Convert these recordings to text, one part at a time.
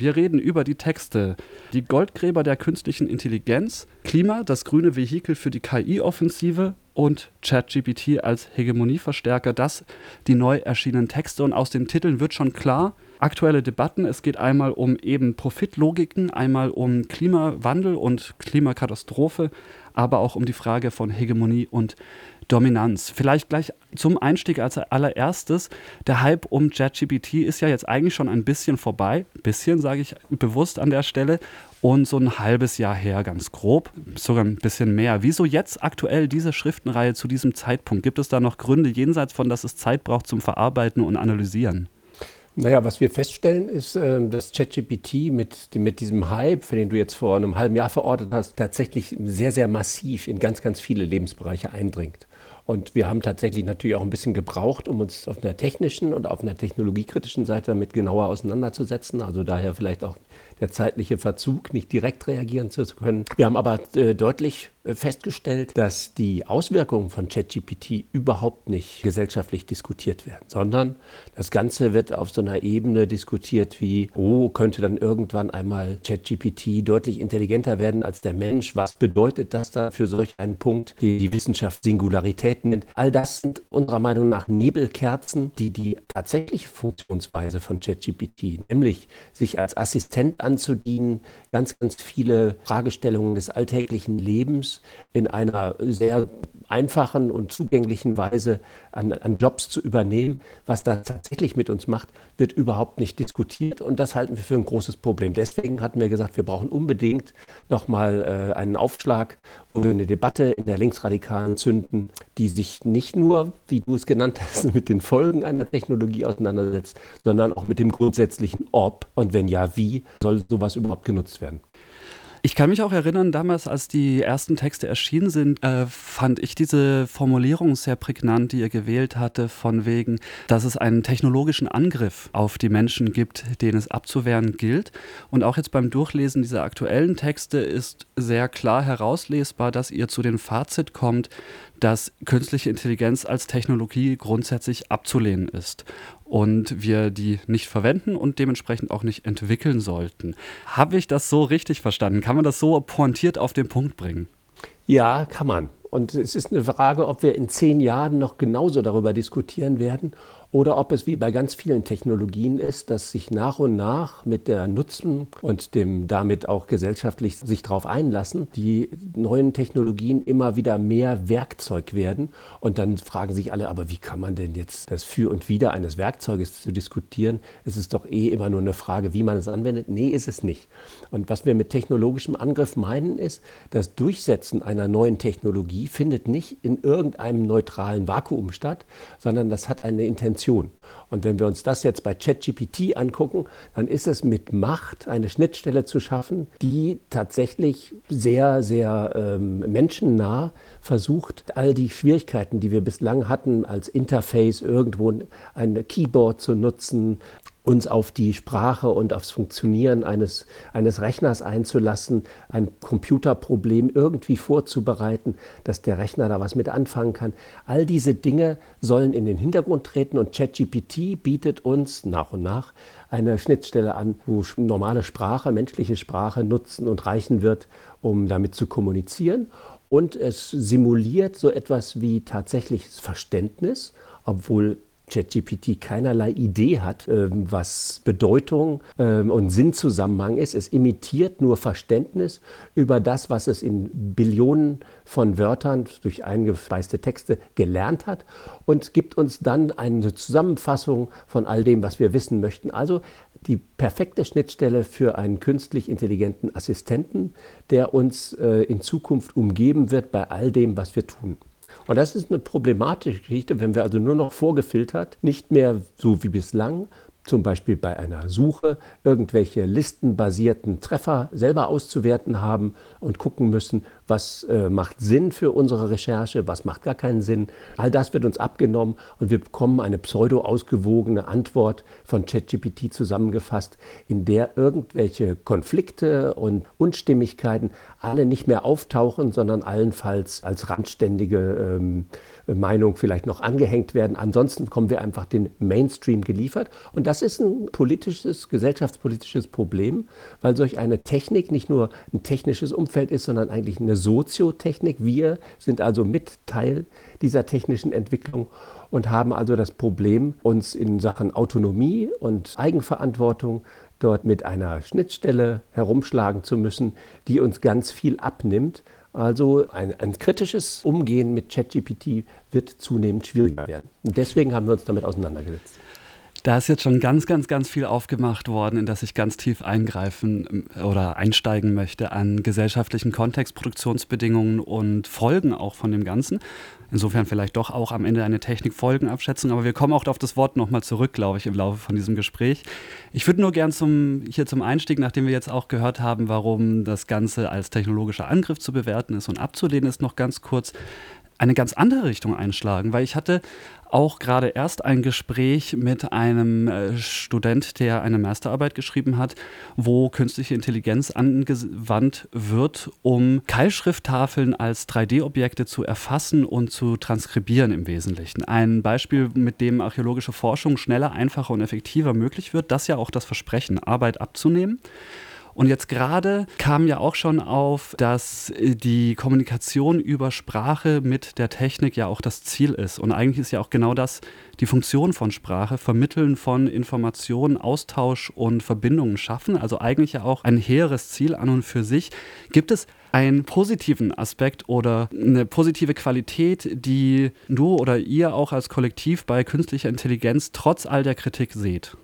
Wir reden über die Texte Die Goldgräber der künstlichen Intelligenz, Klima, das grüne Vehikel für die KI-Offensive und ChatGPT als Hegemonieverstärker. Das die neu erschienenen Texte und aus den Titeln wird schon klar, aktuelle Debatten. Es geht einmal um eben Profitlogiken, einmal um Klimawandel und Klimakatastrophe, aber auch um die Frage von Hegemonie und Dominanz. Vielleicht gleich zum Einstieg als allererstes. Der Hype um ChatGPT ist ja jetzt eigentlich schon ein bisschen vorbei. Bisschen, sage ich bewusst an der Stelle. Und so ein halbes Jahr her, ganz grob, sogar ein bisschen mehr. Wieso jetzt aktuell diese Schriftenreihe zu diesem Zeitpunkt? Gibt es da noch Gründe jenseits von, dass es Zeit braucht zum Verarbeiten und Analysieren? Naja, was wir feststellen, ist, ähm, dass ChatGPT mit, mit diesem Hype, für den du jetzt vor einem halben Jahr verortet hast, tatsächlich sehr, sehr massiv in ganz, ganz viele Lebensbereiche eindringt. Und wir haben tatsächlich natürlich auch ein bisschen gebraucht, um uns auf einer technischen und auf einer technologiekritischen Seite damit genauer auseinanderzusetzen. Also daher vielleicht auch der zeitliche Verzug, nicht direkt reagieren zu können. Wir haben aber äh, deutlich festgestellt, dass die Auswirkungen von ChatGPT überhaupt nicht gesellschaftlich diskutiert werden, sondern das Ganze wird auf so einer Ebene diskutiert wie, oh, könnte dann irgendwann einmal ChatGPT deutlich intelligenter werden als der Mensch? Was bedeutet das da für solch einen Punkt, die die Wissenschaft Singularität nennt? All das sind unserer Meinung nach Nebelkerzen, die die tatsächliche Funktionsweise von ChatGPT, nämlich sich als Assistent anzudienen, ganz, ganz viele Fragestellungen des alltäglichen Lebens in einer sehr einfachen und zugänglichen Weise an, an, Jobs zu übernehmen. Was das tatsächlich mit uns macht, wird überhaupt nicht diskutiert und das halten wir für ein großes Problem. Deswegen hatten wir gesagt, wir brauchen unbedingt nochmal äh, einen Aufschlag, wir eine Debatte in der Linksradikalen zünden, die sich nicht nur, wie du es genannt hast, mit den Folgen einer Technologie auseinandersetzt, sondern auch mit dem grundsätzlichen Ob und wenn ja, wie soll sowas überhaupt genutzt werden. Ich kann mich auch erinnern, damals, als die ersten Texte erschienen sind, äh, fand ich diese Formulierung sehr prägnant, die ihr gewählt hatte, von wegen, dass es einen technologischen Angriff auf die Menschen gibt, den es abzuwehren gilt. Und auch jetzt beim Durchlesen dieser aktuellen Texte ist sehr klar herauslesbar, dass ihr zu dem Fazit kommt, dass künstliche Intelligenz als Technologie grundsätzlich abzulehnen ist und wir die nicht verwenden und dementsprechend auch nicht entwickeln sollten. Habe ich das so richtig verstanden? Kann man das so pointiert auf den Punkt bringen? Ja, kann man. Und es ist eine Frage, ob wir in zehn Jahren noch genauso darüber diskutieren werden oder ob es wie bei ganz vielen Technologien ist, dass sich nach und nach mit der Nutzen und dem damit auch gesellschaftlich sich darauf einlassen, die neuen Technologien immer wieder mehr Werkzeug werden. Und dann fragen sich alle, aber wie kann man denn jetzt das Für und Wider eines Werkzeuges zu diskutieren? Es ist doch eh immer nur eine Frage, wie man es anwendet. Nee, ist es nicht. Und was wir mit technologischem Angriff meinen, ist, das Durchsetzen einer neuen Technologie findet nicht in irgendeinem neutralen Vakuum statt, sondern das hat eine Intention Information. Und wenn wir uns das jetzt bei ChatGPT angucken, dann ist es mit Macht eine Schnittstelle zu schaffen, die tatsächlich sehr, sehr ähm, menschennah versucht, all die Schwierigkeiten, die wir bislang hatten, als Interface irgendwo ein Keyboard zu nutzen, uns auf die Sprache und aufs Funktionieren eines, eines Rechners einzulassen, ein Computerproblem irgendwie vorzubereiten, dass der Rechner da was mit anfangen kann. All diese Dinge sollen in den Hintergrund treten und ChatGPT bietet uns nach und nach eine Schnittstelle an, wo normale Sprache, menschliche Sprache nutzen und reichen wird, um damit zu kommunizieren. Und es simuliert so etwas wie tatsächliches Verständnis, obwohl ChatGPT keinerlei Idee hat, ähm, was Bedeutung ähm, und Sinnzusammenhang ist. Es imitiert nur Verständnis über das, was es in Billionen von Wörtern durch eingespeiste Texte gelernt hat und gibt uns dann eine Zusammenfassung von all dem, was wir wissen möchten. Also die perfekte Schnittstelle für einen künstlich intelligenten Assistenten, der uns äh, in Zukunft umgeben wird bei all dem, was wir tun. Und das ist eine problematische Geschichte, wenn wir also nur noch vorgefiltert, nicht mehr so wie bislang, zum Beispiel bei einer Suche irgendwelche listenbasierten Treffer selber auszuwerten haben und gucken müssen, was äh, macht Sinn für unsere Recherche, was macht gar keinen Sinn. All das wird uns abgenommen und wir bekommen eine pseudo ausgewogene Antwort von ChatGPT zusammengefasst, in der irgendwelche Konflikte und Unstimmigkeiten alle nicht mehr auftauchen, sondern allenfalls als randständige ähm, Meinung vielleicht noch angehängt werden. Ansonsten kommen wir einfach den Mainstream geliefert. Und das ist ein politisches, gesellschaftspolitisches Problem, weil solch eine Technik nicht nur ein technisches Umfeld ist, sondern eigentlich eine Soziotechnik. Wir sind also mit Teil dieser technischen Entwicklung und haben also das Problem, uns in Sachen Autonomie und Eigenverantwortung dort mit einer Schnittstelle herumschlagen zu müssen, die uns ganz viel abnimmt. Also ein, ein kritisches Umgehen mit ChatGPT wird zunehmend schwieriger werden. Und deswegen haben wir uns damit auseinandergesetzt. Da ist jetzt schon ganz, ganz, ganz viel aufgemacht worden, in das ich ganz tief eingreifen ähm, oder einsteigen möchte an gesellschaftlichen Kontext, Produktionsbedingungen und Folgen auch von dem Ganzen. Insofern vielleicht doch auch am Ende eine Technikfolgenabschätzung, aber wir kommen auch auf das Wort nochmal zurück, glaube ich, im Laufe von diesem Gespräch. Ich würde nur gern zum, hier zum Einstieg, nachdem wir jetzt auch gehört haben, warum das Ganze als technologischer Angriff zu bewerten ist und abzulehnen ist, noch ganz kurz eine ganz andere Richtung einschlagen, weil ich hatte auch gerade erst ein Gespräch mit einem äh, Student, der eine Masterarbeit geschrieben hat, wo künstliche Intelligenz angewandt wird, um Keilschrifttafeln als 3D-Objekte zu erfassen und zu transkribieren im Wesentlichen. Ein Beispiel, mit dem archäologische Forschung schneller, einfacher und effektiver möglich wird, das ja auch das Versprechen, Arbeit abzunehmen. Und jetzt gerade kam ja auch schon auf, dass äh, die Kommunikation über Sprache mit der Technik ja auch das Ziel ist. Und eigentlich ist ja auch genau das die Funktion von Sprache, Vermitteln von Informationen, Austausch und Verbindungen schaffen. Also eigentlich ja auch ein hehres Ziel an und für sich. Gibt es einen positiven Aspekt oder eine positive Qualität, die du oder ihr auch als Kollektiv bei künstlicher Intelligenz trotz all der Kritik seht?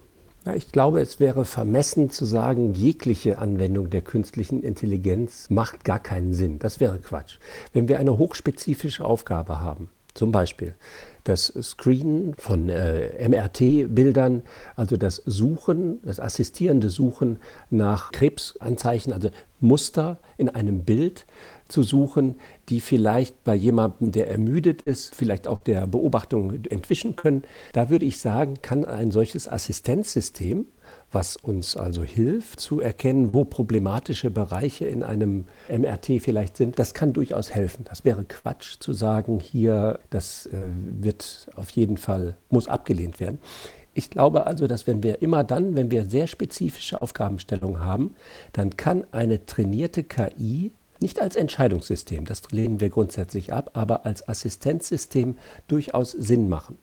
Ja, ich glaube, es wäre vermessen zu sagen, jegliche Anwendung der künstlichen Intelligenz macht gar keinen Sinn. Das wäre Quatsch. Wenn wir eine hochspezifische Aufgabe haben, zum Beispiel das Screenen von äh, MRT-Bildern, also das Suchen, das assistierende Suchen nach Krebsanzeichen, also Muster in einem Bild, zu suchen, die vielleicht bei jemandem, der ermüdet ist, vielleicht auch der Beobachtung entwischen können. Da würde ich sagen, kann ein solches Assistenzsystem, was uns also hilft zu erkennen, wo problematische Bereiche in einem MRT vielleicht sind, das kann durchaus helfen. Das wäre Quatsch zu sagen, hier, das äh, wird auf jeden Fall, muss abgelehnt werden. Ich glaube also, dass wenn wir immer dann, wenn wir sehr spezifische Aufgabenstellungen haben, dann kann eine trainierte KI nicht als Entscheidungssystem, das lehnen wir grundsätzlich ab, aber als Assistenzsystem durchaus Sinn machen.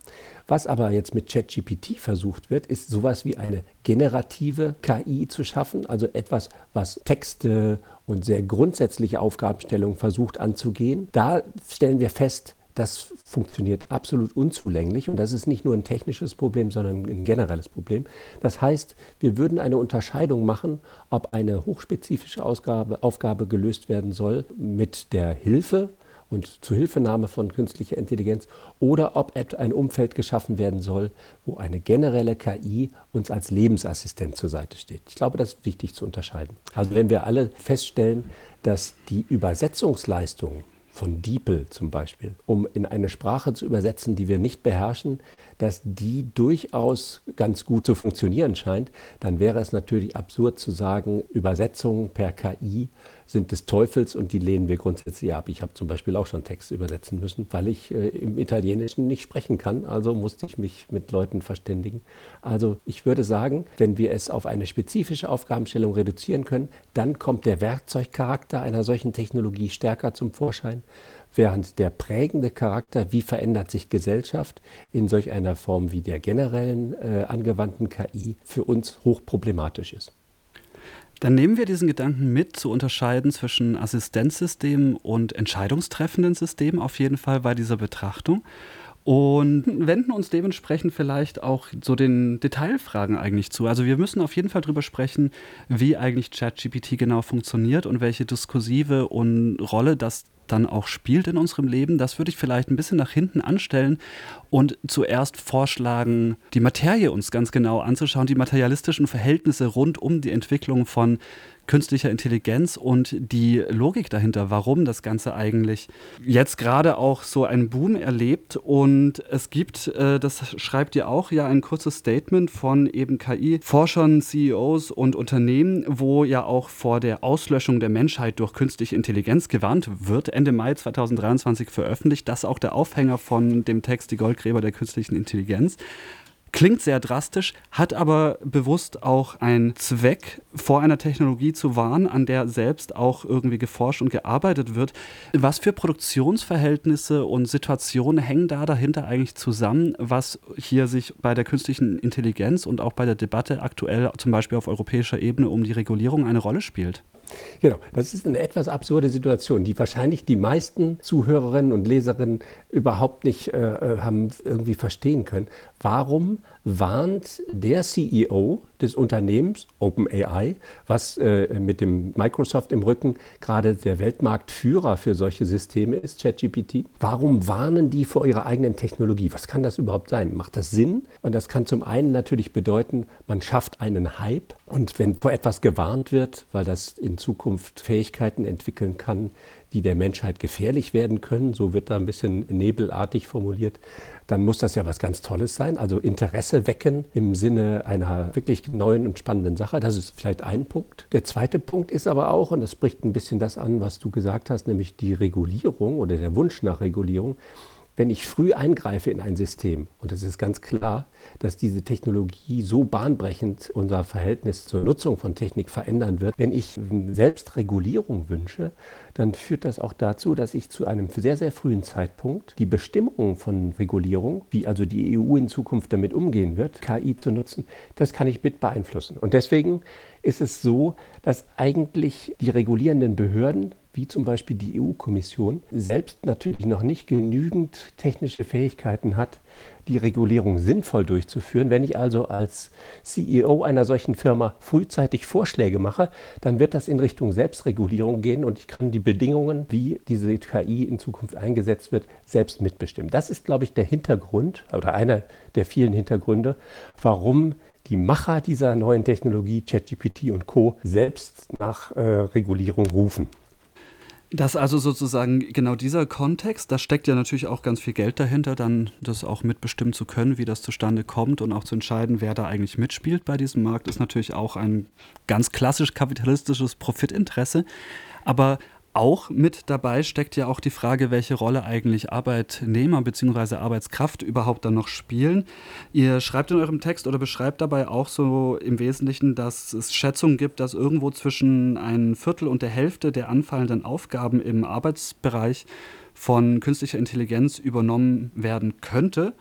Was aber jetzt mit ChatGPT versucht wird, ist sowas wie eine generative KI zu schaffen, also etwas, was Texte und sehr grundsätzliche Aufgabenstellungen versucht anzugehen. Da stellen wir fest, das funktioniert absolut unzulänglich und das ist nicht nur ein technisches Problem, sondern ein generelles Problem. Das heißt, wir würden eine Unterscheidung machen, ob eine hochspezifische Ausgabe, Aufgabe gelöst werden soll mit der Hilfe und Zuhilfenahme von künstlicher Intelligenz oder ob ein Umfeld geschaffen werden soll, wo eine generelle KI uns als Lebensassistent zur Seite steht. Ich glaube, das ist wichtig zu unterscheiden. Also wenn wir alle feststellen, dass die Übersetzungsleistung von DeepL zum Beispiel, um in eine Sprache zu übersetzen, die wir nicht beherrschen, dass die durchaus ganz gut zu funktionieren scheint, dann wäre es natürlich absurd zu sagen, Übersetzungen per KI sind des Teufels und die lehnen wir grundsätzlich ab. Ich habe zum Beispiel auch schon Texte übersetzen müssen, weil ich äh, im Italienischen nicht sprechen kann. Also musste ich mich mit Leuten verständigen. Also ich würde sagen, wenn wir es auf eine spezifische Aufgabenstellung reduzieren können, dann kommt der Werkzeugcharakter einer solchen Technologie stärker zum Vorschein während der prägende Charakter, wie verändert sich Gesellschaft in solch einer Form wie der generellen äh, angewandten KI, für uns hochproblematisch ist. Dann nehmen wir diesen Gedanken mit, zu unterscheiden zwischen Assistenzsystemen und entscheidungstreffenden Systemen auf jeden Fall bei dieser Betrachtung und wenden uns dementsprechend vielleicht auch so den Detailfragen eigentlich zu. Also wir müssen auf jeden Fall darüber sprechen, wie eigentlich ChatGPT genau funktioniert und welche diskursive und Rolle das dann auch spielt in unserem Leben, das würde ich vielleicht ein bisschen nach hinten anstellen und zuerst vorschlagen, die Materie uns ganz genau anzuschauen, die materialistischen Verhältnisse rund um die Entwicklung von künstlicher Intelligenz und die Logik dahinter, warum das Ganze eigentlich jetzt gerade auch so einen Boom erlebt. Und es gibt, äh, das schreibt ihr auch, ja ein kurzes Statement von eben KI-Forschern, CEOs und Unternehmen, wo ja auch vor der Auslöschung der Menschheit durch künstliche Intelligenz gewarnt wird, Ende Mai 2023 veröffentlicht. Das ist auch der Aufhänger von dem Text Die Goldgräber der künstlichen Intelligenz. Klingt sehr drastisch, hat aber bewusst auch einen Zweck, vor einer Technologie zu warnen, an der selbst auch irgendwie geforscht und gearbeitet wird. Was für Produktionsverhältnisse und Situationen hängen da dahinter eigentlich zusammen, was hier sich bei der künstlichen Intelligenz und auch bei der Debatte aktuell zum Beispiel auf europäischer Ebene um die Regulierung eine Rolle spielt? Genau, das ist eine etwas absurde Situation, die wahrscheinlich die meisten Zuhörerinnen und Leserinnen überhaupt nicht äh, äh haben irgendwie verstehen können. Warum warnt der CEO des Unternehmens OpenAI, was äh, mit dem Microsoft im Rücken gerade der Weltmarktführer für solche Systeme ist, ChatGPT. Warum warnen die vor ihrer eigenen Technologie? Was kann das überhaupt sein? Macht das Sinn? Und das kann zum einen natürlich bedeuten, man schafft einen Hype. Und wenn vor etwas gewarnt wird, weil das in Zukunft Fähigkeiten entwickeln kann, die der Menschheit gefährlich werden können, so wird da ein bisschen nebelartig formuliert, dann muss das ja was ganz Tolles sein. Also Interesse wecken im Sinne einer wirklich neuen und spannenden Sache. Das ist vielleicht ein Punkt. Der zweite Punkt ist aber auch, und das spricht ein bisschen das an, was du gesagt hast, nämlich die Regulierung oder der Wunsch nach Regulierung. Wenn ich früh eingreife in ein System, und es ist ganz klar, dass diese Technologie so bahnbrechend unser Verhältnis zur Nutzung von Technik verändern wird, wenn ich Selbstregulierung wünsche, dann führt das auch dazu, dass ich zu einem sehr, sehr frühen Zeitpunkt die Bestimmungen von Regulierung, wie also die EU in Zukunft damit umgehen wird, KI zu nutzen, das kann ich mit beeinflussen. Und deswegen ist es so, dass eigentlich die regulierenden Behörden wie zum Beispiel die EU-Kommission, selbst natürlich noch nicht genügend technische Fähigkeiten hat, die Regulierung sinnvoll durchzuführen. Wenn ich also als CEO einer solchen Firma frühzeitig Vorschläge mache, dann wird das in Richtung Selbstregulierung gehen und ich kann die Bedingungen, wie diese KI in Zukunft eingesetzt wird, selbst mitbestimmen. Das ist, glaube ich, der Hintergrund oder einer der vielen Hintergründe, warum die Macher dieser neuen Technologie, ChatGPT und Co., selbst nach äh, Regulierung rufen. Das also sozusagen genau dieser Kontext, da steckt ja natürlich auch ganz viel Geld dahinter, dann das auch mitbestimmen zu können, wie das zustande kommt und auch zu entscheiden, wer da eigentlich mitspielt bei diesem Markt, ist natürlich auch ein ganz klassisch kapitalistisches Profitinteresse. Aber auch mit dabei steckt ja auch die Frage, welche Rolle eigentlich Arbeitnehmer bzw. Arbeitskraft überhaupt dann noch spielen. Ihr schreibt in eurem Text oder beschreibt dabei auch so im Wesentlichen, dass es Schätzungen gibt, dass irgendwo zwischen ein Viertel und der Hälfte der anfallenden Aufgaben im Arbeitsbereich von künstlicher Intelligenz übernommen werden könnte.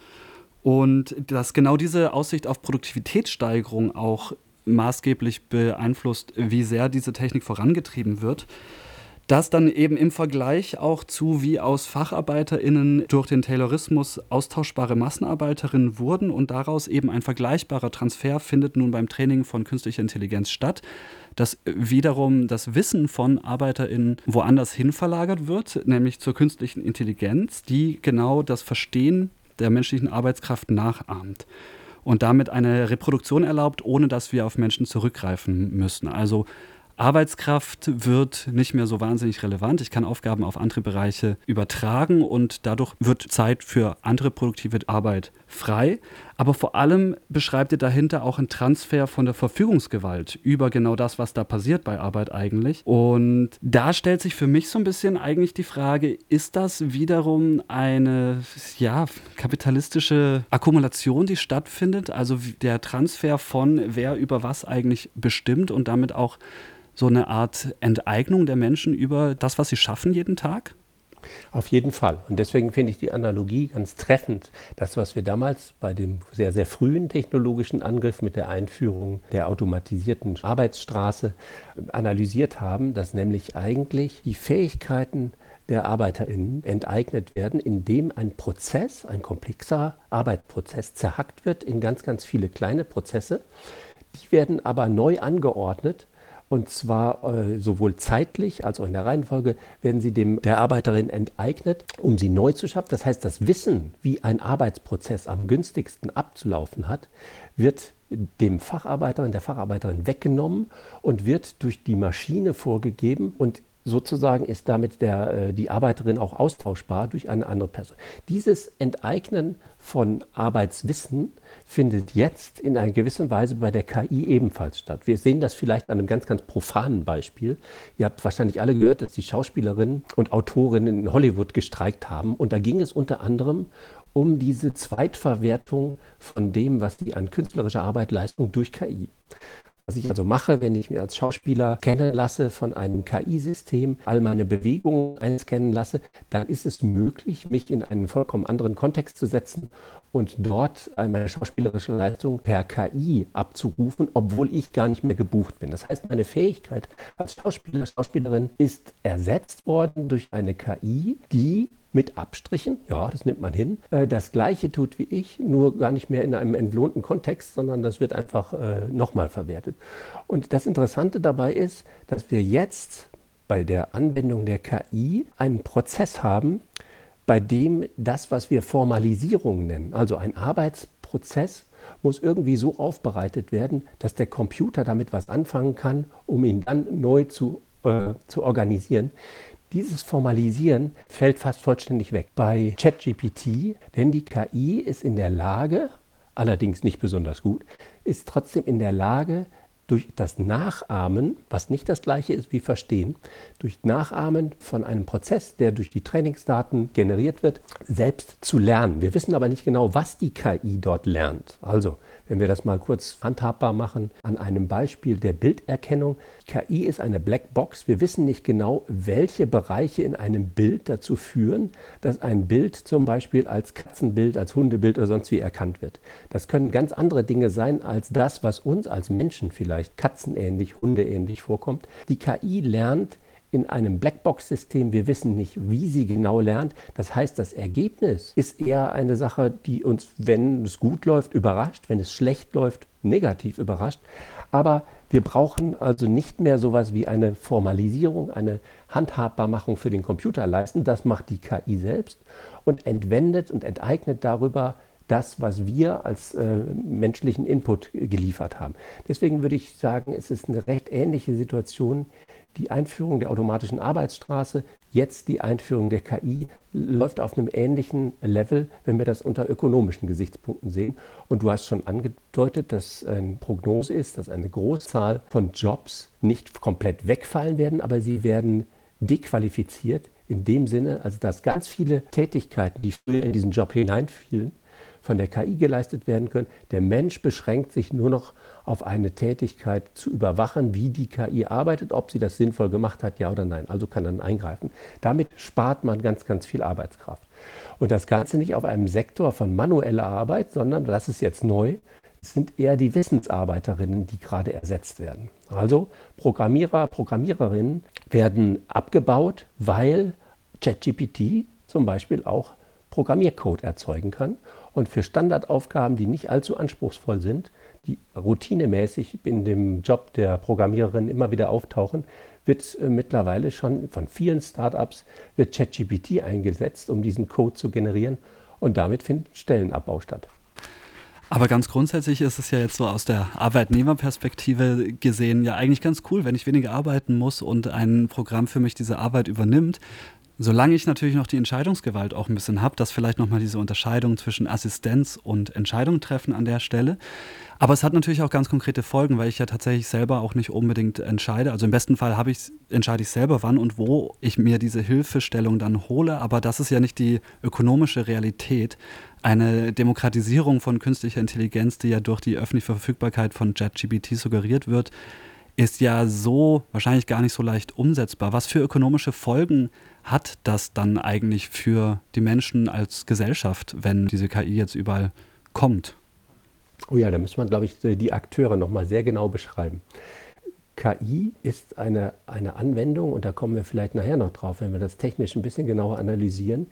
Und dass genau diese Aussicht auf Produktivitätssteigerung auch maßgeblich beeinflusst, wie sehr diese Technik vorangetrieben wird. Das dann eben im Vergleich auch zu, wie aus FacharbeiterInnen durch den Taylorismus austauschbare Massenarbeiterinnen wurden und daraus eben ein vergleichbarer Transfer findet nun beim Training von künstlicher Intelligenz statt, dass wiederum das Wissen von ArbeiterInnen woanders hin verlagert wird, nämlich zur künstlichen Intelligenz, die genau das Verstehen der menschlichen Arbeitskraft nachahmt und damit eine Reproduktion erlaubt, ohne dass wir auf Menschen zurückgreifen müssen. Also Arbeitskraft wird nicht mehr so wahnsinnig relevant. Ich kann Aufgaben auf andere Bereiche übertragen und dadurch wird Zeit für andere produktive Arbeit frei. Aber vor allem beschreibt ihr dahinter auch einen Transfer von der Verfügungsgewalt über genau das, was da passiert bei Arbeit eigentlich. Und da stellt sich für mich so ein bisschen eigentlich die Frage, ist das wiederum eine ja, kapitalistische Akkumulation, die stattfindet? Also der Transfer von wer über was eigentlich bestimmt und damit auch so eine Art Enteignung der Menschen über das, was sie schaffen jeden Tag? Auf jeden Fall. Und deswegen finde ich die Analogie ganz treffend. Das, was wir damals bei dem sehr, sehr frühen technologischen Angriff mit der Einführung der automatisierten Arbeitsstraße analysiert haben, dass nämlich eigentlich die Fähigkeiten der ArbeiterInnen enteignet werden, indem ein Prozess, ein komplexer Arbeitsprozess zerhackt wird in ganz, ganz viele kleine Prozesse. Die werden aber neu angeordnet und zwar äh, sowohl zeitlich als auch in der Reihenfolge werden sie dem, der Arbeiterin enteignet, um sie neu zu schaffen. Das heißt, das Wissen, wie ein Arbeitsprozess am günstigsten abzulaufen hat, wird dem Facharbeiterin, der Facharbeiterin weggenommen und wird durch die Maschine vorgegeben und sozusagen ist damit der, äh, die Arbeiterin auch austauschbar durch eine andere Person. Dieses Enteignen von Arbeitswissen findet jetzt in einer gewissen Weise bei der KI ebenfalls statt. Wir sehen das vielleicht an einem ganz, ganz profanen Beispiel. Ihr habt wahrscheinlich alle gehört, dass die Schauspielerinnen und Autorinnen in Hollywood gestreikt haben. Und da ging es unter anderem um diese Zweitverwertung von dem, was die an künstlerischer Arbeit leisten durch KI. Was ich also mache, wenn ich mir als Schauspieler kennen lasse von einem KI-System, all meine Bewegungen einscannen lasse, dann ist es möglich, mich in einen vollkommen anderen Kontext zu setzen und dort meine schauspielerische Leistung per KI abzurufen, obwohl ich gar nicht mehr gebucht bin. Das heißt, meine Fähigkeit als Schauspieler, Schauspielerin ist ersetzt worden durch eine KI, die mit Abstrichen, ja, das nimmt man hin, äh, das gleiche tut wie ich, nur gar nicht mehr in einem entlohnten Kontext, sondern das wird einfach äh, nochmal verwertet. Und das Interessante dabei ist, dass wir jetzt bei der Anwendung der KI einen Prozess haben, bei dem das, was wir Formalisierung nennen, also ein Arbeitsprozess, muss irgendwie so aufbereitet werden, dass der Computer damit was anfangen kann, um ihn dann neu zu, äh, zu organisieren. Dieses Formalisieren fällt fast vollständig weg bei ChatGPT, denn die KI ist in der Lage, allerdings nicht besonders gut, ist trotzdem in der Lage, durch das Nachahmen, was nicht das gleiche ist wie Verstehen, durch Nachahmen von einem Prozess, der durch die Trainingsdaten generiert wird, selbst zu lernen. Wir wissen aber nicht genau, was die KI dort lernt. Also wenn wir das mal kurz handhabbar machen, an einem Beispiel der Bilderkennung. KI ist eine Blackbox. Wir wissen nicht genau, welche Bereiche in einem Bild dazu führen, dass ein Bild zum Beispiel als Katzenbild, als Hundebild oder sonst wie erkannt wird. Das können ganz andere Dinge sein als das, was uns als Menschen vielleicht katzenähnlich, hundeähnlich vorkommt. Die KI lernt in einem Blackbox-System. Wir wissen nicht, wie sie genau lernt. Das heißt, das Ergebnis ist eher eine Sache, die uns, wenn es gut läuft, überrascht, wenn es schlecht läuft, negativ überrascht. Aber wir brauchen also nicht mehr sowas wie eine Formalisierung, eine Handhabbarmachung für den Computer leisten. Das macht die KI selbst und entwendet und enteignet darüber das, was wir als äh, menschlichen Input geliefert haben. Deswegen würde ich sagen, es ist eine recht ähnliche Situation die Einführung der automatischen Arbeitsstraße, jetzt die Einführung der KI, läuft auf einem ähnlichen Level, wenn wir das unter ökonomischen Gesichtspunkten sehen. Und du hast schon angedeutet, dass eine Prognose ist, dass eine Großzahl von Jobs nicht komplett wegfallen werden, aber sie werden dequalifiziert in dem Sinne, also dass ganz viele Tätigkeiten, die früher in diesen Job hineinfielen, von der KI geleistet werden können. Der Mensch beschränkt sich nur noch auf eine Tätigkeit zu überwachen, wie die KI arbeitet, ob sie das sinnvoll gemacht hat, ja oder nein. Also kann dann eingreifen. Damit spart man ganz, ganz viel Arbeitskraft. Und das Ganze nicht auf einem Sektor von manueller Arbeit, sondern, das ist jetzt neu, sind eher die Wissensarbeiterinnen, die gerade ersetzt werden. Also Programmierer, Programmiererinnen werden abgebaut, weil ChatGPT zum Beispiel auch Programmiercode erzeugen kann. Und für Standardaufgaben, die nicht allzu anspruchsvoll sind, die routinemäßig in dem Job der Programmiererin immer wieder auftauchen, wird äh, mittlerweile schon von vielen Startups wird ChatGPT eingesetzt, um diesen Code zu generieren und damit findet Stellenabbau statt. Aber ganz grundsätzlich ist es ja jetzt so aus der Arbeitnehmerperspektive gesehen ja eigentlich ganz cool, wenn ich weniger arbeiten muss und ein Programm für mich diese Arbeit übernimmt. Solange ich natürlich noch die Entscheidungsgewalt auch ein bisschen habe, dass vielleicht nochmal diese Unterscheidung zwischen Assistenz und Entscheidung treffen an der Stelle. Aber es hat natürlich auch ganz konkrete Folgen, weil ich ja tatsächlich selber auch nicht unbedingt entscheide. Also im besten Fall ich, entscheide ich selber, wann und wo ich mir diese Hilfestellung dann hole. Aber das ist ja nicht die ökonomische Realität. Eine Demokratisierung von künstlicher Intelligenz, die ja durch die öffentliche Verfügbarkeit von JetGBT suggeriert wird, ist ja so wahrscheinlich gar nicht so leicht umsetzbar. Was für ökonomische Folgen hat das dann eigentlich für die Menschen als Gesellschaft, wenn diese KI jetzt überall kommt? Oh ja, da muss man, glaube ich, die Akteure nochmal sehr genau beschreiben. KI ist eine, eine Anwendung, und da kommen wir vielleicht nachher noch drauf, wenn wir das technisch ein bisschen genauer analysieren,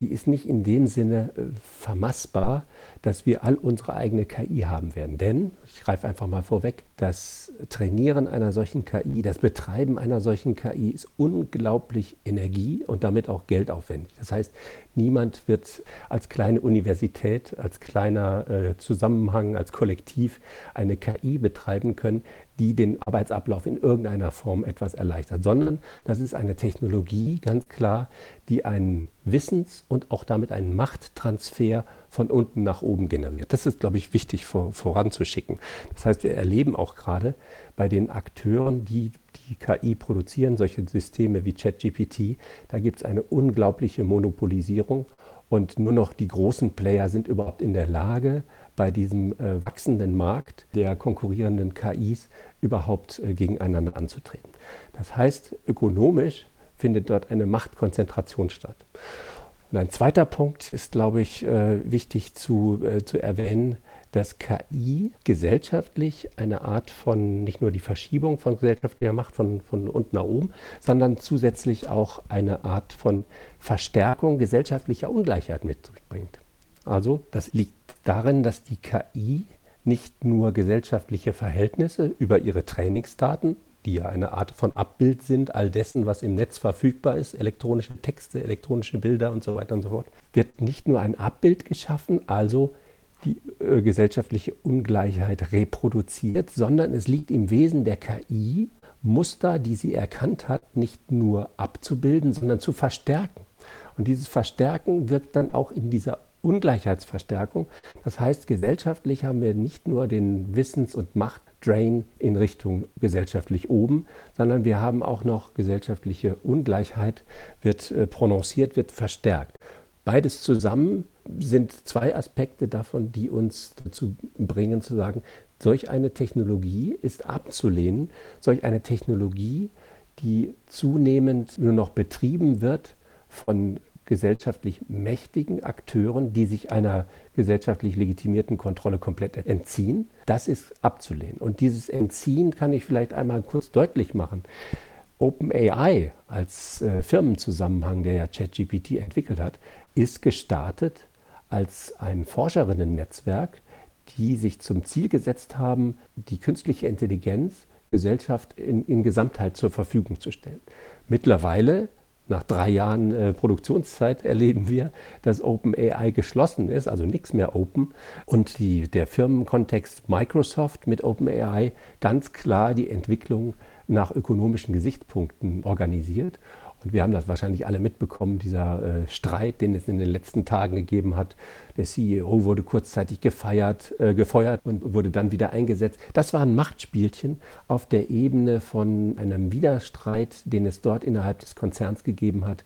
die ist nicht in dem Sinne äh, vermassbar, dass wir all unsere eigene KI haben werden. Denn, ich greife einfach mal vorweg, das Trainieren einer solchen KI, das Betreiben einer solchen KI ist unglaublich energie- und damit auch geldaufwendig. Das heißt, niemand wird als kleine Universität, als kleiner äh, Zusammenhang, als Kollektiv eine KI betreiben können, die den Arbeitsablauf in irgendeiner Form etwas erleichtert, sondern das ist eine Technologie, ganz klar, die einen Wissens- und auch damit einen Machttransfer von unten nach oben generiert. Das ist, glaube ich, wichtig vor, voranzuschicken. Das heißt, wir erleben auch gerade bei den Akteuren, die die KI produzieren, solche Systeme wie ChatGPT, da gibt es eine unglaubliche Monopolisierung und nur noch die großen Player sind überhaupt in der Lage, bei diesem äh, wachsenden Markt der konkurrierenden KIs überhaupt äh, gegeneinander anzutreten. Das heißt, ökonomisch findet dort eine Machtkonzentration statt. Und ein zweiter Punkt ist, glaube ich, äh, wichtig zu, äh, zu erwähnen, dass KI gesellschaftlich eine Art von nicht nur die Verschiebung von gesellschaftlicher Macht von, von unten nach oben, sondern zusätzlich auch eine Art von Verstärkung gesellschaftlicher Ungleichheit mitbringt. Also das liegt darin, dass die KI nicht nur gesellschaftliche Verhältnisse über ihre Trainingsdaten die ja eine Art von Abbild sind, all dessen, was im Netz verfügbar ist, elektronische Texte, elektronische Bilder und so weiter und so fort, wird nicht nur ein Abbild geschaffen, also die äh, gesellschaftliche Ungleichheit reproduziert, sondern es liegt im Wesen der KI, Muster, die sie erkannt hat, nicht nur abzubilden, sondern zu verstärken. Und dieses Verstärken wirkt dann auch in dieser Ungleichheitsverstärkung. Das heißt, gesellschaftlich haben wir nicht nur den Wissens- und Macht Drain in Richtung gesellschaftlich oben, sondern wir haben auch noch gesellschaftliche Ungleichheit, wird äh, prononciert, wird verstärkt. Beides zusammen sind zwei Aspekte davon, die uns dazu bringen zu sagen, solch eine Technologie ist abzulehnen, solch eine Technologie, die zunehmend nur noch betrieben wird von gesellschaftlich mächtigen Akteuren, die sich einer gesellschaftlich legitimierten Kontrolle komplett entziehen. Das ist abzulehnen. Und dieses Entziehen kann ich vielleicht einmal kurz deutlich machen. OpenAI als äh, Firmenzusammenhang, der ja ChatGPT entwickelt hat, ist gestartet als ein Forscherinnen-Netzwerk, die sich zum Ziel gesetzt haben, die künstliche Intelligenz Gesellschaft in, in Gesamtheit zur Verfügung zu stellen. Mittlerweile nach drei Jahren äh, Produktionszeit erleben wir, dass OpenAI geschlossen ist, also nichts mehr Open. Und die, der Firmenkontext Microsoft mit OpenAI ganz klar die Entwicklung nach ökonomischen Gesichtspunkten organisiert. Und wir haben das wahrscheinlich alle mitbekommen, dieser äh, Streit, den es in den letzten Tagen gegeben hat. Der CEO wurde kurzzeitig gefeiert, äh, gefeuert und wurde dann wieder eingesetzt. Das war ein Machtspielchen auf der Ebene von einem Widerstreit, den es dort innerhalb des Konzerns gegeben hat,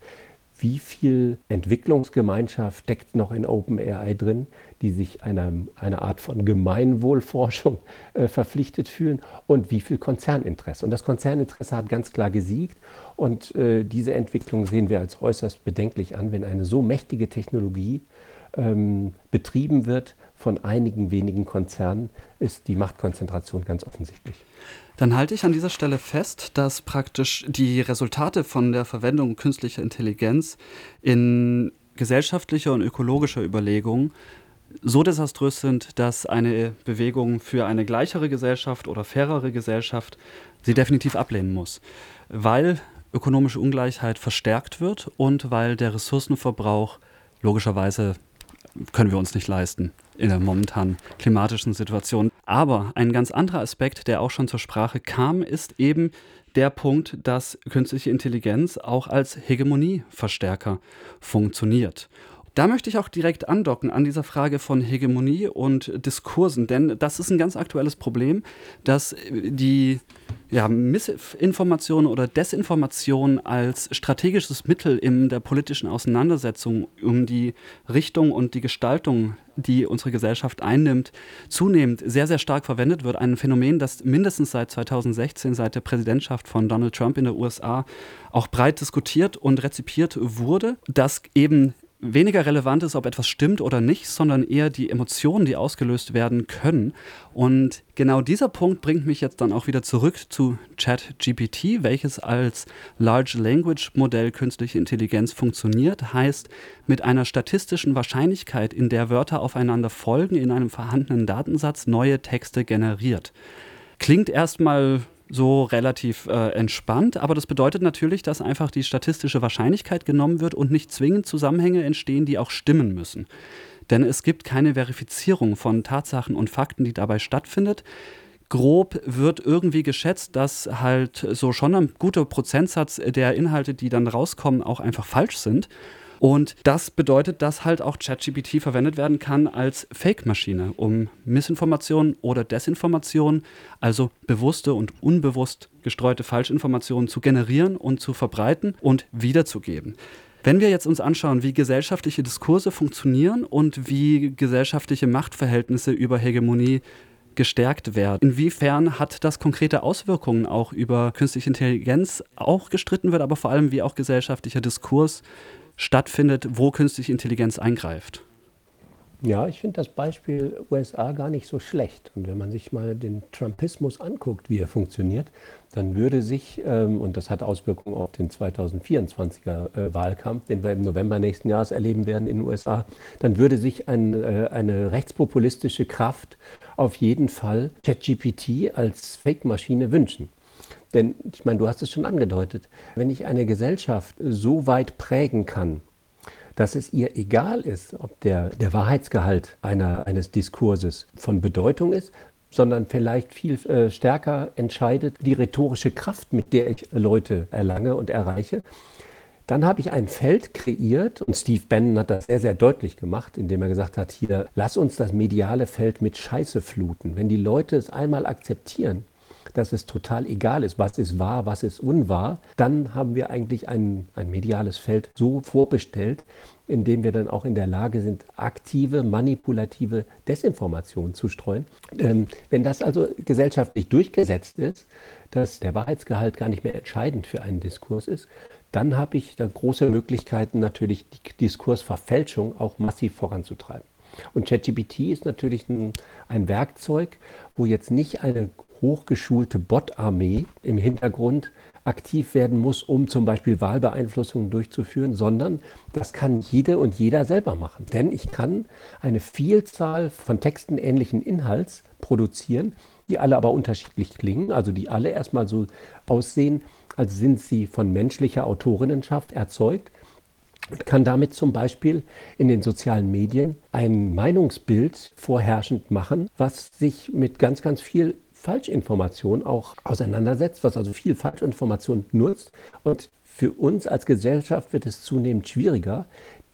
wie viel Entwicklungsgemeinschaft steckt noch in OpenAI drin, die sich einer, einer Art von Gemeinwohlforschung äh, verpflichtet fühlen und wie viel Konzerninteresse. Und das Konzerninteresse hat ganz klar gesiegt und äh, diese Entwicklung sehen wir als äußerst bedenklich an, wenn eine so mächtige Technologie ähm, betrieben wird von einigen wenigen Konzernen, ist die Machtkonzentration ganz offensichtlich. Dann halte ich an dieser Stelle fest, dass praktisch die Resultate von der Verwendung künstlicher Intelligenz in gesellschaftlicher und ökologischer Überlegung so desaströs sind, dass eine Bewegung für eine gleichere Gesellschaft oder fairere Gesellschaft sie definitiv ablehnen muss, weil ökonomische Ungleichheit verstärkt wird und weil der Ressourcenverbrauch logischerweise können wir uns nicht leisten in der momentanen klimatischen Situation. Aber ein ganz anderer Aspekt, der auch schon zur Sprache kam, ist eben der Punkt, dass künstliche Intelligenz auch als Hegemonieverstärker funktioniert. Da möchte ich auch direkt andocken an dieser Frage von Hegemonie und Diskursen, denn das ist ein ganz aktuelles Problem, dass die ja, Missinformation oder Desinformation als strategisches Mittel in der politischen Auseinandersetzung um die Richtung und die Gestaltung, die unsere Gesellschaft einnimmt, zunehmend sehr, sehr stark verwendet wird. Ein Phänomen, das mindestens seit 2016, seit der Präsidentschaft von Donald Trump in der USA, auch breit diskutiert und rezipiert wurde, dass eben weniger relevant ist, ob etwas stimmt oder nicht, sondern eher die Emotionen, die ausgelöst werden können. Und genau dieser Punkt bringt mich jetzt dann auch wieder zurück zu ChatGPT, welches als Large Language Modell künstliche Intelligenz funktioniert, heißt mit einer statistischen Wahrscheinlichkeit, in der Wörter aufeinander folgen, in einem vorhandenen Datensatz neue Texte generiert. Klingt erstmal so relativ äh, entspannt. Aber das bedeutet natürlich, dass einfach die statistische Wahrscheinlichkeit genommen wird und nicht zwingend Zusammenhänge entstehen, die auch stimmen müssen. Denn es gibt keine Verifizierung von Tatsachen und Fakten, die dabei stattfindet. grob wird irgendwie geschätzt, dass halt so schon ein guter Prozentsatz der Inhalte, die dann rauskommen, auch einfach falsch sind. Und das bedeutet, dass halt auch ChatGPT verwendet werden kann als Fake-Maschine, um Missinformationen oder Desinformationen, also bewusste und unbewusst gestreute Falschinformationen zu generieren und zu verbreiten und wiederzugeben. Wenn wir jetzt uns anschauen, wie gesellschaftliche Diskurse funktionieren und wie gesellschaftliche Machtverhältnisse über Hegemonie gestärkt werden. Inwiefern hat das konkrete Auswirkungen auch über künstliche Intelligenz auch gestritten wird, aber vor allem wie auch gesellschaftlicher Diskurs stattfindet, wo künstliche Intelligenz eingreift? Ja, ich finde das Beispiel USA gar nicht so schlecht. Und wenn man sich mal den Trumpismus anguckt, wie er funktioniert, dann würde sich, ähm, und das hat Auswirkungen auf den 2024er äh, Wahlkampf, den wir im November nächsten Jahres erleben werden in den USA, dann würde sich ein, äh, eine rechtspopulistische Kraft auf jeden Fall ChatGPT als Fake-Maschine wünschen. Denn ich meine, du hast es schon angedeutet, wenn ich eine Gesellschaft so weit prägen kann, dass es ihr egal ist, ob der, der Wahrheitsgehalt einer, eines Diskurses von Bedeutung ist, sondern vielleicht viel äh, stärker entscheidet die rhetorische Kraft, mit der ich Leute erlange und erreiche, dann habe ich ein Feld kreiert und Steve Bannon hat das sehr, sehr deutlich gemacht, indem er gesagt hat, hier, lass uns das mediale Feld mit Scheiße fluten. Wenn die Leute es einmal akzeptieren, dass es total egal ist, was ist wahr, was ist unwahr, dann haben wir eigentlich ein, ein mediales Feld so vorbestellt, in dem wir dann auch in der Lage sind, aktive, manipulative Desinformation zu streuen. Ähm, wenn das also gesellschaftlich durchgesetzt ist, dass der Wahrheitsgehalt gar nicht mehr entscheidend für einen Diskurs ist, dann habe ich da große Möglichkeiten, natürlich die Diskursverfälschung auch massiv voranzutreiben. Und ChatGPT ist natürlich ein, ein Werkzeug, wo jetzt nicht eine hochgeschulte Bot-Armee im Hintergrund aktiv werden muss, um zum Beispiel Wahlbeeinflussungen durchzuführen, sondern das kann jede und jeder selber machen. Denn ich kann eine Vielzahl von Texten ähnlichen Inhalts produzieren, die alle aber unterschiedlich klingen, also die alle erstmal so aussehen, als sind sie von menschlicher Autorinnenschaft erzeugt und kann damit zum Beispiel in den sozialen Medien ein Meinungsbild vorherrschend machen, was sich mit ganz, ganz viel Falschinformation auch auseinandersetzt, was also viel Falschinformation nutzt. Und für uns als Gesellschaft wird es zunehmend schwieriger,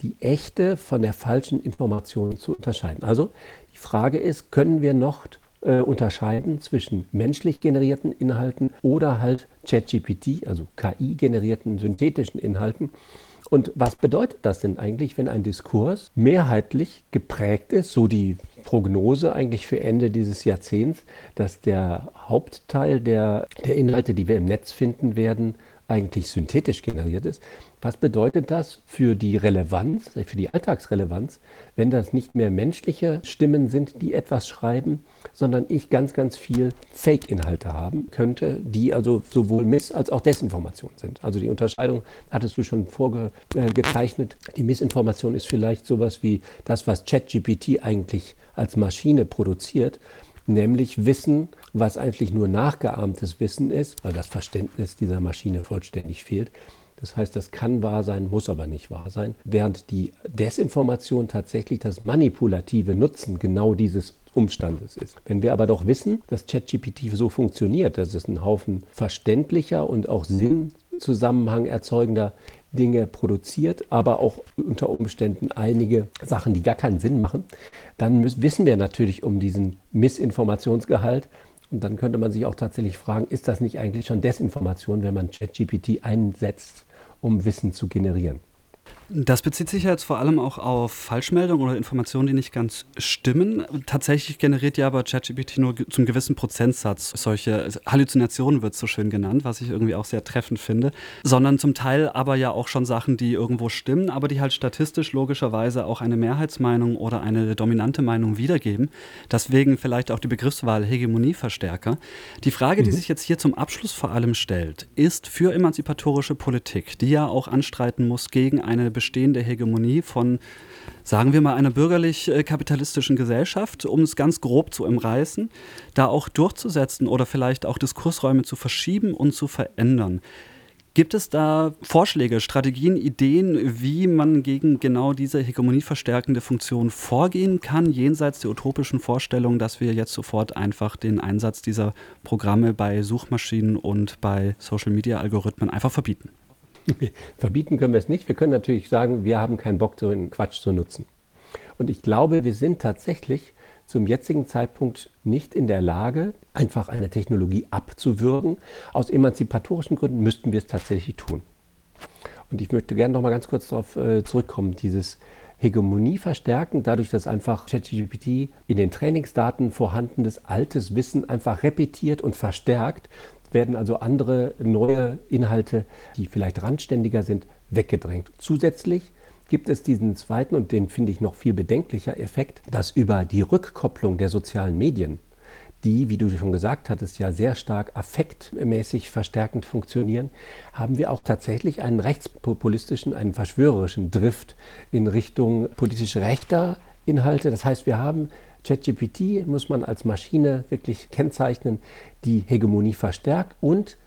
die echte von der falschen Information zu unterscheiden. Also die Frage ist, können wir noch äh, unterscheiden zwischen menschlich generierten Inhalten oder halt ChatGPT, also KI-generierten synthetischen Inhalten? Und was bedeutet das denn eigentlich, wenn ein Diskurs mehrheitlich geprägt ist, so die Prognose eigentlich für Ende dieses Jahrzehnts, dass der Hauptteil der, der Inhalte, die wir im Netz finden werden, eigentlich synthetisch generiert ist. Was bedeutet das für die Relevanz, für die Alltagsrelevanz, wenn das nicht mehr menschliche Stimmen sind, die etwas schreiben, sondern ich ganz, ganz viel Fake-Inhalte haben könnte, die also sowohl Miss- als auch Desinformation sind. Also die Unterscheidung hattest du schon vorgezeichnet. Die Missinformation ist vielleicht sowas wie das, was ChatGPT eigentlich als Maschine produziert, nämlich Wissen, was eigentlich nur nachgeahmtes Wissen ist, weil das Verständnis dieser Maschine vollständig fehlt. Das heißt, das kann wahr sein, muss aber nicht wahr sein. Während die Desinformation tatsächlich das manipulative Nutzen genau dieses Umstandes ist. Wenn wir aber doch wissen, dass ChatGPT so funktioniert, dass es einen Haufen verständlicher und auch Sinnzusammenhang erzeugender Dinge produziert, aber auch unter Umständen einige Sachen, die gar keinen Sinn machen, dann müssen, wissen wir natürlich um diesen Missinformationsgehalt. Und dann könnte man sich auch tatsächlich fragen, ist das nicht eigentlich schon Desinformation, wenn man ChatGPT einsetzt, um Wissen zu generieren? Das bezieht sich ja jetzt vor allem auch auf Falschmeldungen oder Informationen, die nicht ganz stimmen. Tatsächlich generiert ja aber ChatGPT nur zum gewissen Prozentsatz solche Halluzinationen, wird es so schön genannt, was ich irgendwie auch sehr treffend finde, sondern zum Teil aber ja auch schon Sachen, die irgendwo stimmen, aber die halt statistisch logischerweise auch eine Mehrheitsmeinung oder eine dominante Meinung wiedergeben. Deswegen vielleicht auch die Begriffswahl Hegemonieverstärker. Die Frage, die mhm. sich jetzt hier zum Abschluss vor allem stellt, ist für emanzipatorische Politik, die ja auch anstreiten muss gegen eine bestehende Hegemonie von, sagen wir mal, einer bürgerlich-kapitalistischen Gesellschaft, um es ganz grob zu umreißen, da auch durchzusetzen oder vielleicht auch Diskursräume zu verschieben und zu verändern. Gibt es da Vorschläge, Strategien, Ideen, wie man gegen genau diese hegemonieverstärkende Funktion vorgehen kann, jenseits der utopischen Vorstellung, dass wir jetzt sofort einfach den Einsatz dieser Programme bei Suchmaschinen und bei Social-Media-Algorithmen einfach verbieten? Verbieten können wir es nicht. Wir können natürlich sagen, wir haben keinen Bock, so einen Quatsch zu nutzen. Und ich glaube, wir sind tatsächlich zum jetzigen Zeitpunkt nicht in der Lage, einfach eine Technologie abzuwürgen. Aus emanzipatorischen Gründen müssten wir es tatsächlich tun. Und ich möchte gerne noch mal ganz kurz darauf äh, zurückkommen, dieses Hegemonie verstärken, dadurch, dass einfach ChatGPT in den Trainingsdaten vorhandenes altes Wissen einfach repetiert und verstärkt, werden also andere neue Inhalte, die vielleicht randständiger sind, weggedrängt. Zusätzlich gibt es diesen zweiten und den finde ich noch viel bedenklicher Effekt, dass über die Rückkopplung der sozialen Medien, die, wie du schon gesagt hattest, ja sehr stark affektmäßig verstärkend funktionieren, haben wir auch tatsächlich einen rechtspopulistischen, einen verschwörerischen Drift in Richtung politisch rechter Inhalte. Das heißt, wir haben ChatGPT, muss man als Maschine wirklich kennzeichnen, die Hegemonie verstärkt und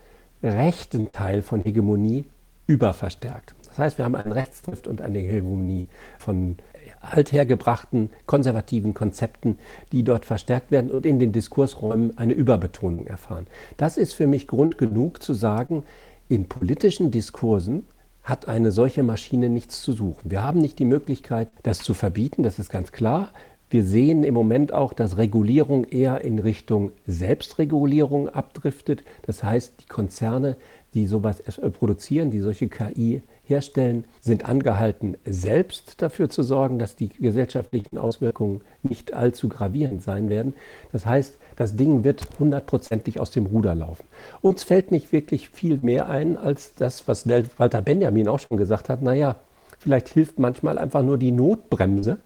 rechten Teil von Hegemonie überverstärkt. Das heißt, wir haben einen Rechtsdrift und eine Hegemonie von althergebrachten konservativen Konzepten, die dort verstärkt werden und in den Diskursräumen eine Überbetonung erfahren. Das ist für mich Grund genug zu sagen, in politischen Diskursen hat eine solche Maschine nichts zu suchen. Wir haben nicht die Möglichkeit, das zu verbieten, das ist ganz klar. Wir sehen im Moment auch, dass Regulierung eher in Richtung Selbstregulierung abdriftet. Das heißt, die Konzerne, die sowas produzieren, die solche KI herstellen, sind angehalten, selbst dafür zu sorgen, dass die gesellschaftlichen Auswirkungen nicht allzu gravierend sein werden. Das heißt, das Ding wird hundertprozentig aus dem Ruder laufen. Uns fällt nicht wirklich viel mehr ein als das, was Walter Benjamin auch schon gesagt hat. Naja, vielleicht hilft manchmal einfach nur die Notbremse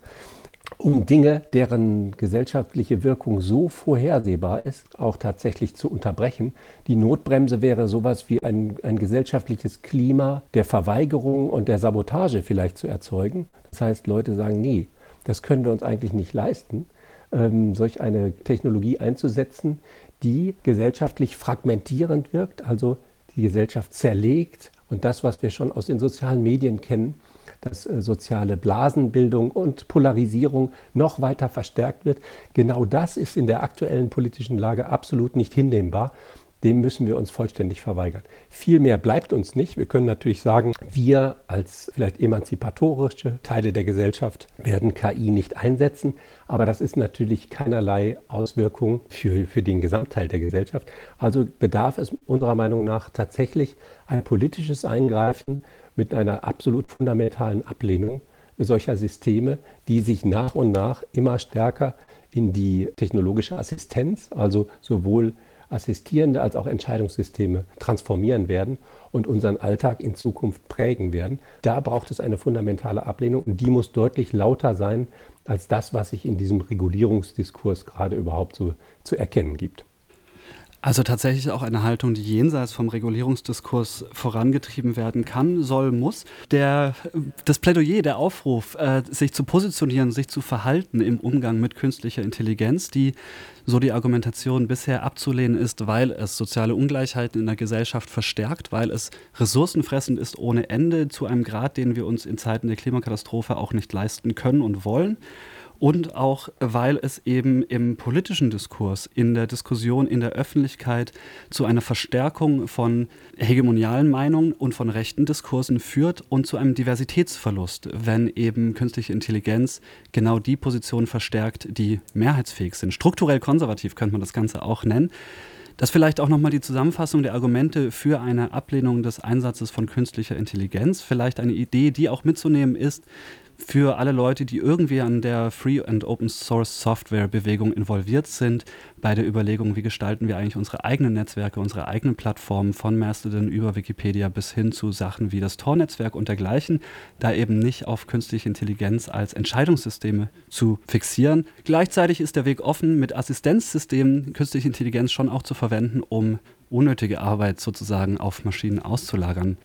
um Dinge, deren gesellschaftliche Wirkung so vorhersehbar ist, auch tatsächlich zu unterbrechen. Die Notbremse wäre sowas wie ein, ein gesellschaftliches Klima der Verweigerung und der Sabotage vielleicht zu erzeugen. Das heißt, Leute sagen, nee, das können wir uns eigentlich nicht leisten, ähm, solch eine Technologie einzusetzen, die gesellschaftlich fragmentierend wirkt, also die Gesellschaft zerlegt und das, was wir schon aus den sozialen Medien kennen, dass äh, soziale Blasenbildung und Polarisierung noch weiter verstärkt wird. Genau das ist in der aktuellen politischen Lage absolut nicht hinnehmbar. Dem müssen wir uns vollständig verweigern. Viel mehr bleibt uns nicht. Wir können natürlich sagen, wir als vielleicht emanzipatorische Teile der Gesellschaft werden KI nicht einsetzen. Aber das ist natürlich keinerlei Auswirkung für, für den Gesamtteil der Gesellschaft. Also bedarf es unserer Meinung nach tatsächlich ein politisches Eingreifen mit einer absolut fundamentalen Ablehnung solcher Systeme, die sich nach und nach immer stärker in die technologische Assistenz, also sowohl assistierende als auch Entscheidungssysteme transformieren werden und unseren Alltag in Zukunft prägen werden. Da braucht es eine fundamentale Ablehnung und die muss deutlich lauter sein als das, was sich in diesem Regulierungsdiskurs gerade überhaupt so zu erkennen gibt. Also tatsächlich auch eine Haltung, die jenseits vom Regulierungsdiskurs vorangetrieben werden kann, soll, muss. Der, das Plädoyer, der Aufruf, äh, sich zu positionieren, sich zu verhalten im Umgang mit künstlicher Intelligenz, die so die Argumentation bisher abzulehnen ist, weil es soziale Ungleichheiten in der Gesellschaft verstärkt, weil es ressourcenfressend ist ohne Ende zu einem Grad, den wir uns in Zeiten der Klimakatastrophe auch nicht leisten können und wollen und auch weil es eben im politischen Diskurs, in der Diskussion, in der Öffentlichkeit zu einer Verstärkung von hegemonialen Meinungen und von rechten Diskursen führt und zu einem Diversitätsverlust, wenn eben künstliche Intelligenz genau die Positionen verstärkt, die mehrheitsfähig sind. Strukturell konservativ könnte man das Ganze auch nennen. Das vielleicht auch nochmal die Zusammenfassung der Argumente für eine Ablehnung des Einsatzes von künstlicher Intelligenz. Vielleicht eine Idee, die auch mitzunehmen ist, für alle Leute, die irgendwie an der Free and Open Source Software Bewegung involviert sind, bei der Überlegung, wie gestalten wir eigentlich unsere eigenen Netzwerke, unsere eigenen Plattformen von Mastodon über Wikipedia bis hin zu Sachen wie das Tor-Netzwerk und dergleichen, da eben nicht auf künstliche Intelligenz als Entscheidungssysteme zu fixieren. Gleichzeitig ist der Weg offen, mit Assistenzsystemen künstliche Intelligenz schon auch zu verwenden, um unnötige Arbeit sozusagen auf Maschinen auszulagern.